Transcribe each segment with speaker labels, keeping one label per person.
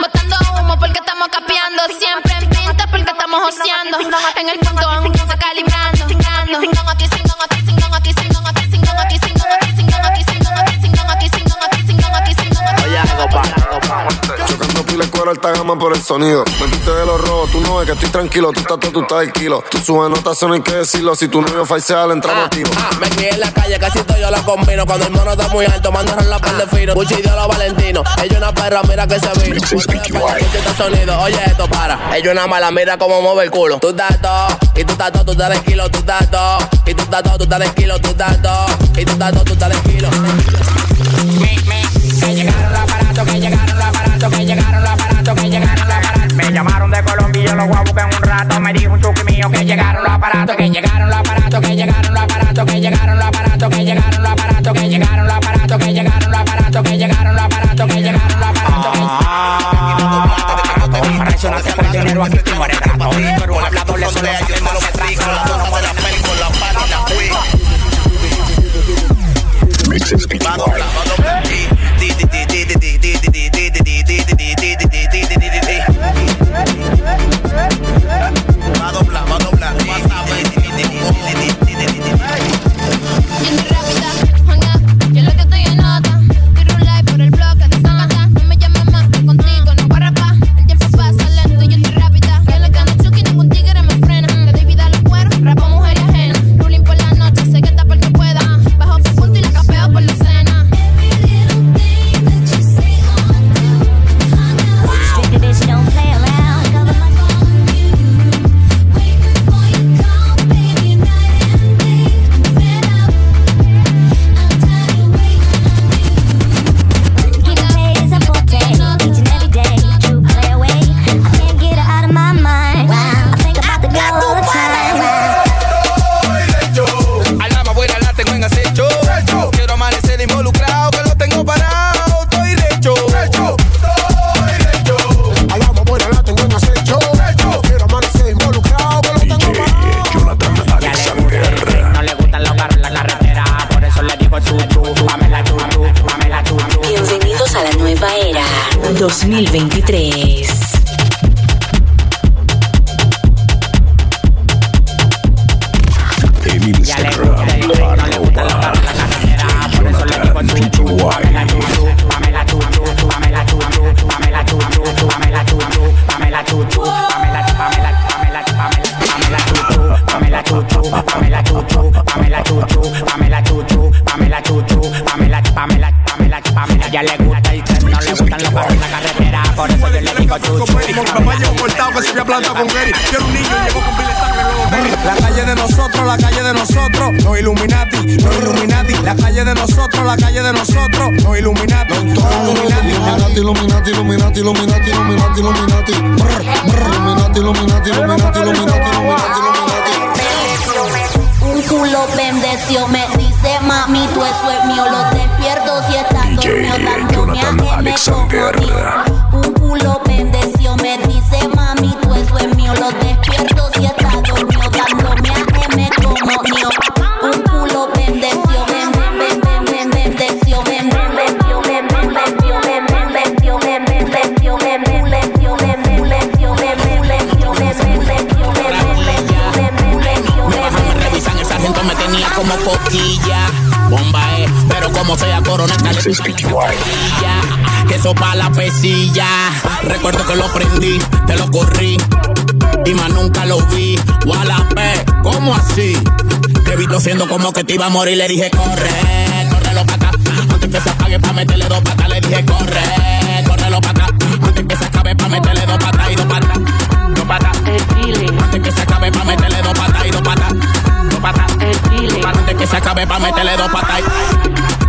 Speaker 1: botando humo porque estamos capeando siempre en porque estamos joseando en el punto calibrando aquí aquí aquí aquí aquí aquí aquí aquí aquí aquí aquí aquí aquí
Speaker 2: pa.
Speaker 3: Chocando pila de cuero alta gama por el sonido. Metiste de los robos, tú no ves que estoy tranquilo. Tú estás todo, tú estás el kilo. Tú subes notas, eso no hay que decirlo. Si tu novio falsea, le entramos a tiro.
Speaker 2: Ah, me crié en la calle, casi todo yo lo combino. Cuando el mono está muy alto, mandaron la par de fino. Gucci dio los Valentino. Ella una perra, mira que se vino. Este sonido, oye esto para. Ella una mala, mira cómo mueve el culo. Tú estás todo, y tú estás todo, tú estás de kilo, tú estás todo. Y tú estás todo, tú estás de kilo, tú estás todo. Y tú estás todo, tú estás de kilo.
Speaker 4: Me, me, que llegaron los aparatos, que llegaron los aparatos, que llegaron los aparatos, que llegaron los aparatos. Me llamaron de Colombia, yo los voy a buscar un rato. Me dijo un chuki mío que llegaron los aparatos, que llegaron los aparatos, que llegaron los aparatos, que llegaron los aparatos, que llegaron los aparatos, que llegaron los aparatos, que llegaron los aparatos, que llegaron los aparatos, que llegaron los aparatos. Impresionante por dinero aquí tengo el trato. Pero el hablador solo hace más que trato.
Speaker 2: Va a
Speaker 5: 2023.
Speaker 6: Se había plantado con Gary. Quiero un niño y llegó con sangre. La calle de nosotros, la calle de nosotros, los Illuminati, los Illuminati. La calle de nosotros, la calle de nosotros, los Illuminati, Illuminati.
Speaker 3: Illuminati, Illuminati, Illuminati, Illuminati, Illuminati, Illuminati. Illuminati, Illuminati, Illuminati, Illuminati, Illuminati, Illuminati.
Speaker 7: Un culo bendeció, me dice mami, tú eso es mío. Lo despierto si está
Speaker 3: DJ
Speaker 7: dormido,
Speaker 3: Jonathan
Speaker 7: a
Speaker 3: Alexander.
Speaker 7: Un culo bendeció, como
Speaker 4: sea coronel, dale ya, que sopa la pesilla. Recuerdo que lo prendí, te lo corrí. Y más nunca lo vi. Wallapé, ¿cómo así? Te vi tosiendo como que te iba a morir. Le dije, corre, córrelo pa' acá. Antes que se apague pa' meterle dos patas. Le dije, corre, córrelo pa' acá. Antes que se acabe pa' meterle dos patas y dos patas. Dos patas. Antes que se acabe pa' meterle dos patas y dos patas. Dos patas. Antes que se acabe pa' meterle dos patas. y-
Speaker 8: Mío, mío,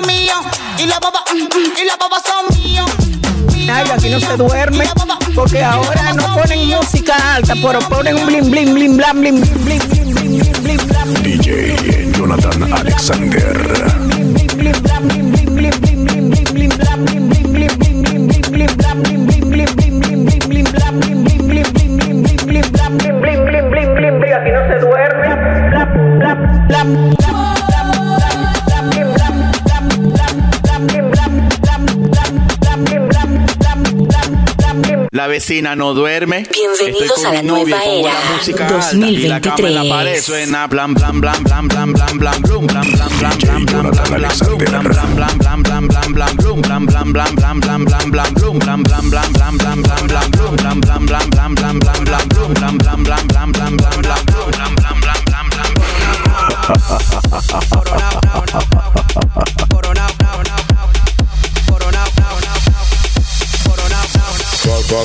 Speaker 8: son. Y la baba, y la baba son míos.
Speaker 9: Ay, aquí no se duerme. Porque ahora no ponen música alta, pero ponen un bling, bling, bling, bling, bling, bling, bling, bling,
Speaker 10: bling, bling, bling,
Speaker 9: bling, bling, bling, bling,
Speaker 11: La vecina no duerme.
Speaker 12: Bienvenidos
Speaker 11: Estoy con
Speaker 12: a la
Speaker 11: mi novia
Speaker 12: nueva
Speaker 11: pongo
Speaker 12: era.
Speaker 11: la música alta y la cama en la pared
Speaker 12: 2023.
Speaker 11: suena blam blam blam blam blam blam blam blum blam blam blam blam blam blam blam blum blam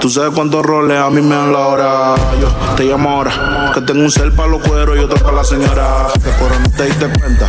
Speaker 3: tú
Speaker 13: sabes cuántos roles a mí me dan la hora. Yo te llamo ahora, que tengo un cel para los cueros y otro para la señora. Cora no te diste cuenta.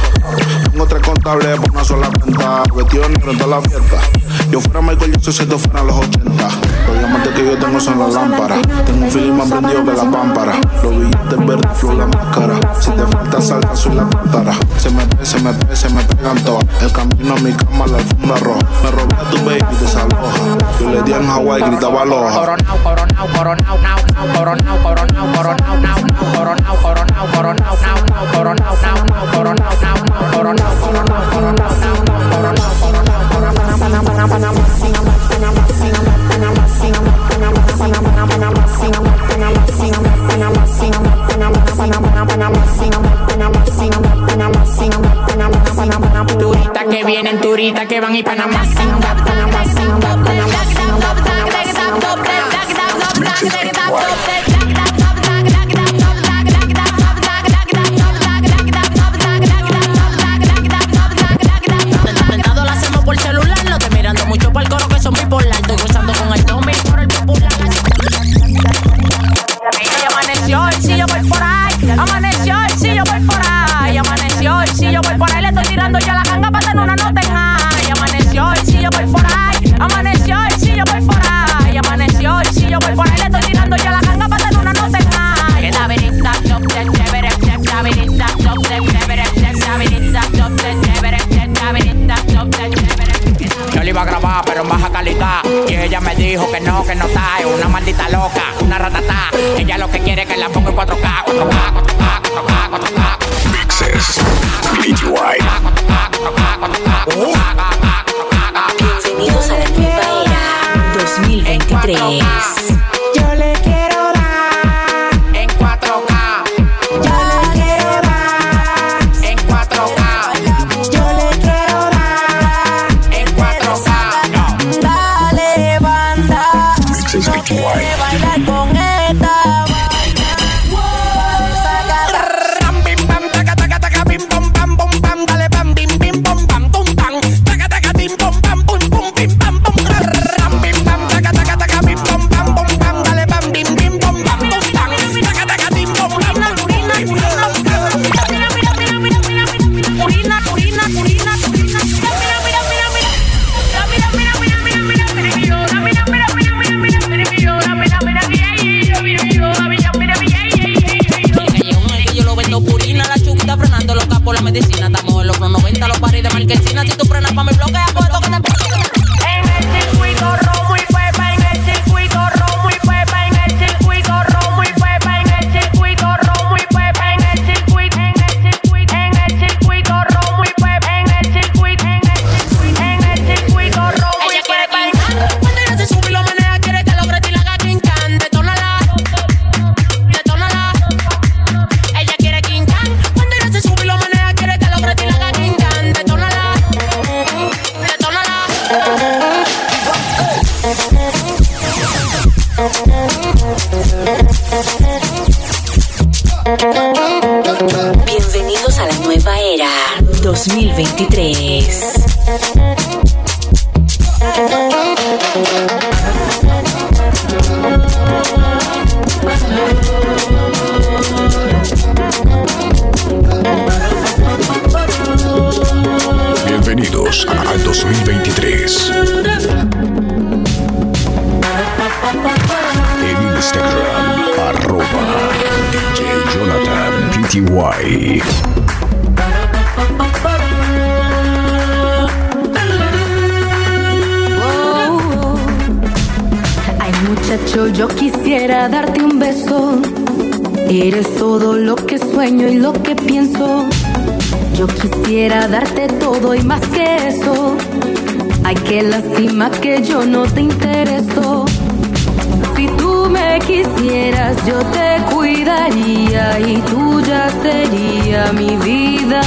Speaker 13: Tengo tres contables por una sola cuenta. Vestido en toda la fiesta. Yo fuera Michael Jackson si esto fuera los 80. Los diamantes que yo tengo son las lámparas. Tengo un feeling más prendido que la pámpara. Los billetes verdes, flor la máscara. Si te falta salsa, soy la tártara. Se me pe, se me pe, se me pegan todas. El camino a mi cama, la alfombra roja. Me robé a tu baby, desaloja. Yo le di en Hawái, gritaba aloha.
Speaker 5: Coronao, coronao, coronao, nao, nao, coronao, coronao, coronao, nao, nao, coronao, coronao, coronao, nao, nao, coronao, nao, nao, coronao, nao, nao, coronao, coronao, coronao, nao, nao, coronao, Turistas que vienen, turistas que van y Panamá. Intentado dijo que no, que no está. Es una maldita loca, una ratata. Ella lo que quiere es que la ponga en 4K, 4K, 4K, 4K, 4K.
Speaker 10: Mixes.
Speaker 12: Bienvenidos a la nueva era 2023.
Speaker 10: Mix es
Speaker 14: Ay muchacho, yo quisiera darte un beso. Eres todo lo que sueño y lo que pienso. Yo quisiera darte todo y más que eso. Ay, qué lástima que yo no te intereso. Quisieras, yo te cuidaría y tuya sería mi vida.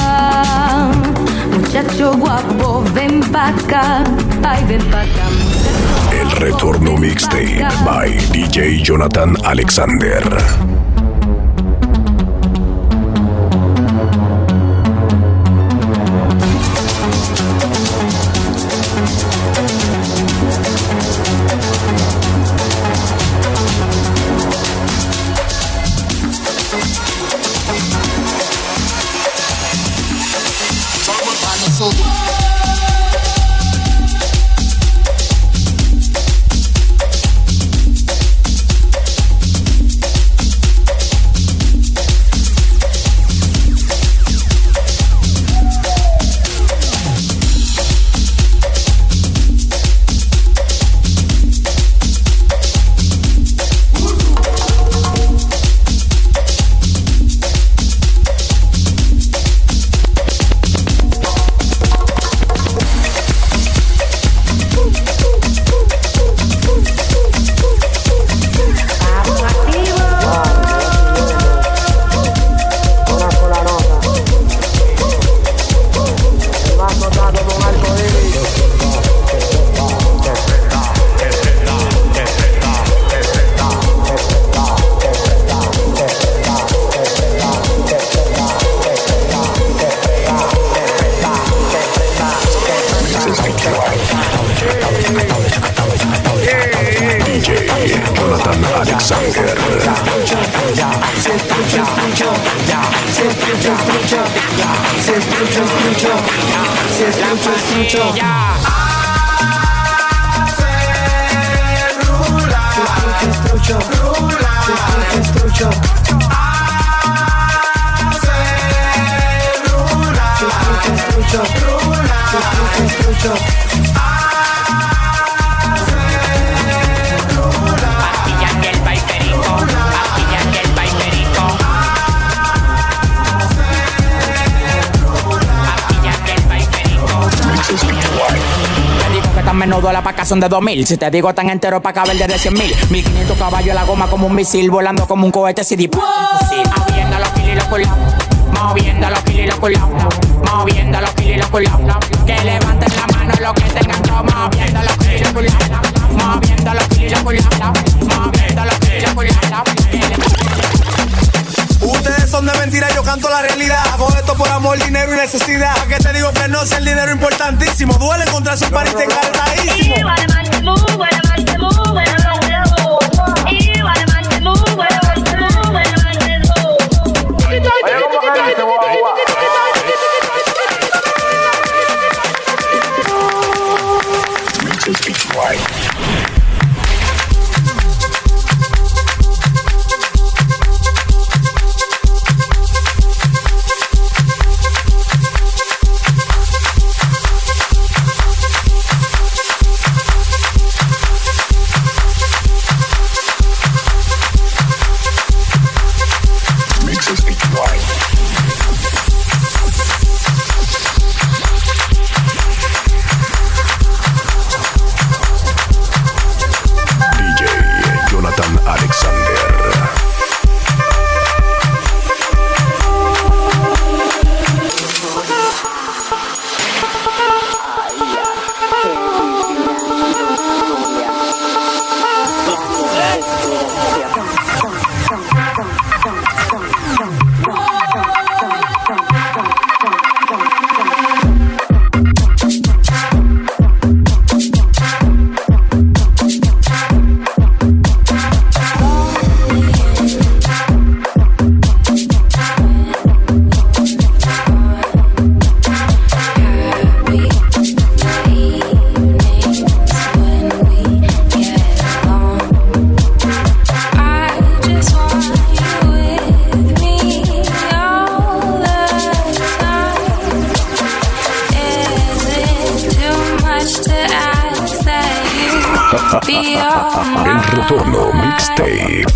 Speaker 14: Muchacho guapo, ven pa' acá. Ay, ven pa' acá.
Speaker 10: El retorno mixtape by DJ Jonathan Alexander.
Speaker 15: Que tan menudo la paca son de 2000. Si te digo tan entero pa' caber desde 100 mil. 1500 caballos la goma como un misil. Volando como un cohete fusil.
Speaker 5: Moviendo los kilos y los. Moviendo los kilos y los. Moviendo los kilos Que levanten la mano los que tengan todo. Moviendo los kilos Moviendo los kilos Moviendo los kilos
Speaker 6: Ustedes son de mentira, yo canto la realidad. Hago esto por amor, dinero y necesidad. ¿A qué te digo que no? Si el dinero importantísimo. Duele encontrar su pariente encantadísimo.
Speaker 10: Oye, Network. Mixtape.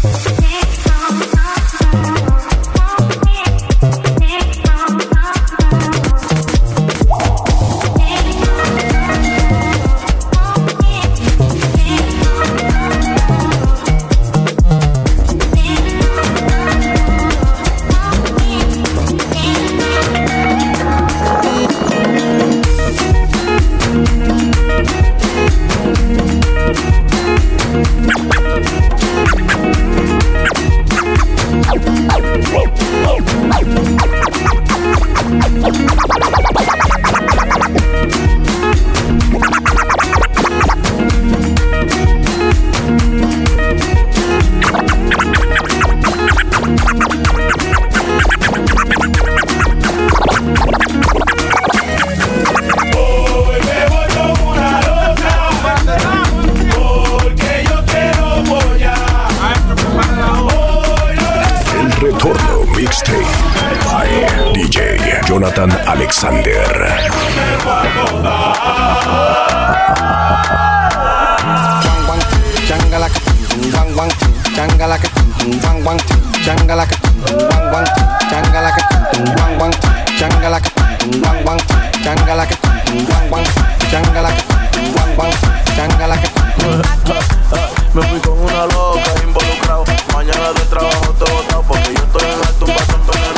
Speaker 10: Jonathan Alexander.
Speaker 5: Me fui con una loca involucrado. Mañana de trabajo te botado porque yo estoy en la tumba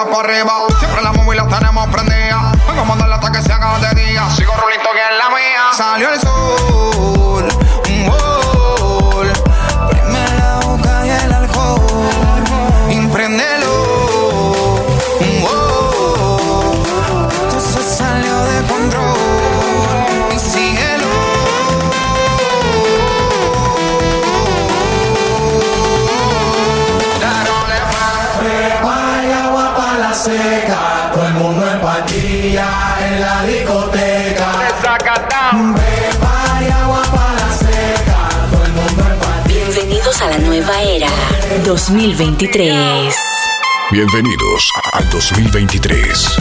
Speaker 16: apareba. Seca. Todo el mundo en patilla en la discoteca. Prepara y agua para la seca. Todo el mundo en patilla.
Speaker 12: Bienvenidos a la nueva era 2023.
Speaker 10: Bienvenidos al 2023.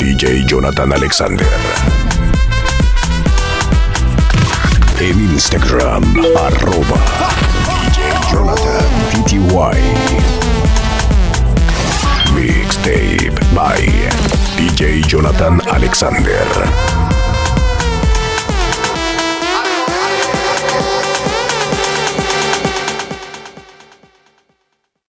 Speaker 10: DJ Jonathan Alexander. En Instagram, arroba DJ Jonathan PTY. Mixtape by DJ Jonathan Alexander.